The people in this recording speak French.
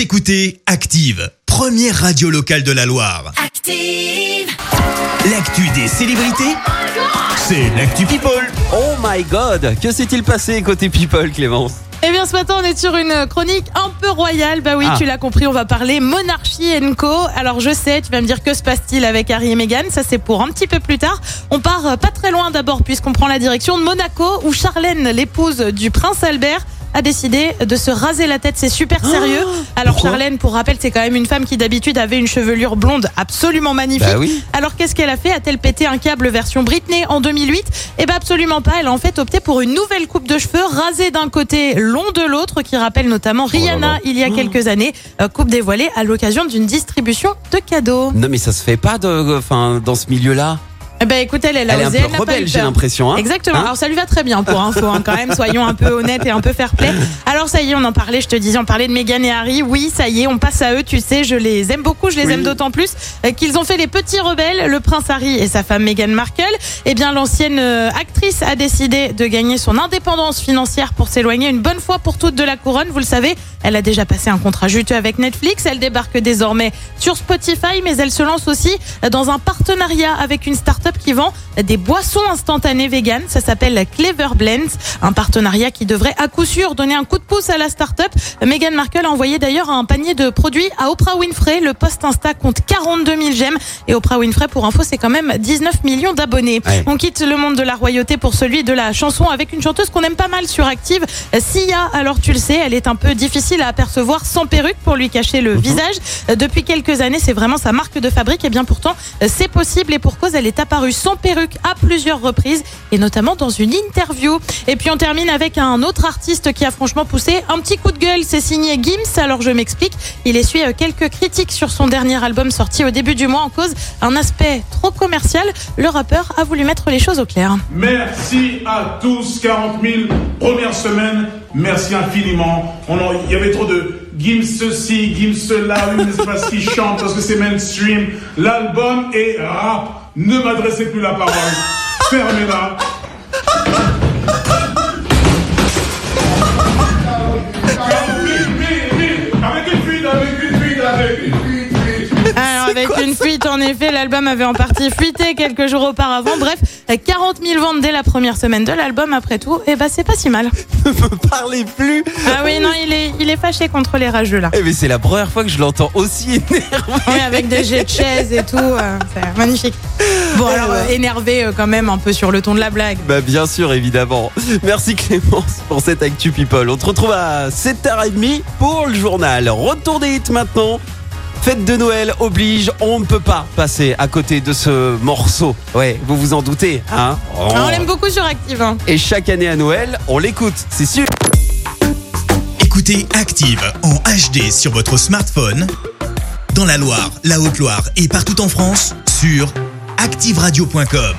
Vous écoutez Active, première radio locale de la Loire. Active. L'actu des célébrités, c'est l'actu People. Oh my god, que s'est-il passé côté people, Clémence? Eh bien, ce matin, on est sur une chronique un peu royale. Bah oui, Ah. tu l'as compris, on va parler monarchie co. Alors, je sais, tu vas me dire que se passe-t-il avec Harry et Meghan? Ça, c'est pour un petit peu plus tard. On part euh, pas très loin d'abord, puisqu'on prend la direction de Monaco, où Charlène, l'épouse du prince Albert, a décidé de se raser la tête. C'est super sérieux. Alors, Charlène, pour rappel, c'est quand même une femme qui d'habitude avait une chevelure blonde absolument magnifique. Bah oui. Alors qu'est-ce qu'elle a fait? A-t-elle pété un câble version Britney en 2008 Eh ben absolument pas. Elle a en fait opté pour une nouvelle coupe de cheveux rasée d'un côté, long de l'autre, qui rappelle notamment Rihanna là. il y a quelques années. Euh, coupe dévoilée à l'occasion d'une distribution de cadeaux. Non mais ça se fait pas de, enfin, dans ce milieu-là. Eh ben écoute, elle, elle a Elle est un osé, peu elle rebelle, j'ai l'impression. Hein Exactement. Hein Alors ça lui va très bien pour info hein, quand même. Soyons un peu honnêtes et un peu fair play. Alors ça y est, on en parlait. Je te disais, on parlait de Meghan et Harry. Oui, ça y est, on passe à eux. Tu sais, je les aime beaucoup. Je les Oui. aime d'autant plus euh, qu'ils ont fait les petits rebelles. Le prince Harry et sa femme Meghan Markle. Eh bien, l'ancienne euh, actrice a décidé de gagner son indépendance financière pour s'éloigner une bonne fois pour toutes de la couronne. Vous le savez, elle a déjà passé un contrat juteux avec Netflix. Elle débarque désormais sur Spotify, mais elle se lance aussi dans un partenariat avec une start-up qui vend des boissons instantanées vegan. Ça s'appelle Clever Blends, un partenariat qui devrait à coup sûr donner un coup de pouce à la start-up. Meghan Markle a envoyé d'ailleurs un panier de produits à Oprah Winfrey. Le post Insta compte 42 000 j'aime et Oprah Winfrey, pour info, c'est quand même 19 millions d'abonnés. Ouais. On quitte le monde de la royauté pour celui de la chanson avec une chanteuse qu'on aime pas mal sur Active, Sia. Alors tu le sais, elle est un peu difficile à apercevoir sans perruque pour lui cacher le visage. Euh, Depuis quelques années, c'est vraiment sa marque de fabrique. Et bien pourtant, c'est possible et pour cause, elle est apparue sans perruque à plusieurs reprises et notamment dans une interview. Et puis on termine avec un autre artiste qui a franchement poussé un petit coup de gueule. C'est signé Gims. Alors je m'explique. Il essuie euh, quelques critiques sur son dernier album sorti au début du mois en cause un aspect trop commercial. Le rappeur a voulu mettre les choses au clair. Merci à tous, 40 000 première semaine. Merci infiniment. Il y avait trop de Gims ceci, Gims cela, c'est parce qu'il chante, parce que c'est mainstream. L'album est rap. Ne m'adressez plus la parole. Fermez-la. Une fuite, en effet, l'album avait en partie fuité quelques jours auparavant. Bref, 40 000 ventes dès la première semaine de l'album. Après tout, et bah c'est pas si mal. Ne me parlez plus. Ah oui, non, il est, il est fâché contre les rageux là. Eh mais c'est la première fois que je l'entends aussi énervé. Oui, avec des jets de chaises et tout, euh, c'est magnifique. Bon, alors euh, énervé euh, quand même un peu sur le ton de la blague. Bah bien sûr, évidemment. Merci Clémence pour cette Actu People. On te retrouve à 7h30 pour le journal. Retour des hits maintenant. Fête de Noël oblige, on ne peut pas passer à côté de ce morceau. Ouais, vous vous en doutez, hein Ah, on l'aime beaucoup sur Active. hein. Et chaque année à Noël, on l'écoute, c'est sûr. Écoutez Active en HD sur votre smartphone, dans la Loire, la Haute-Loire et partout en France, sur activeradio.com.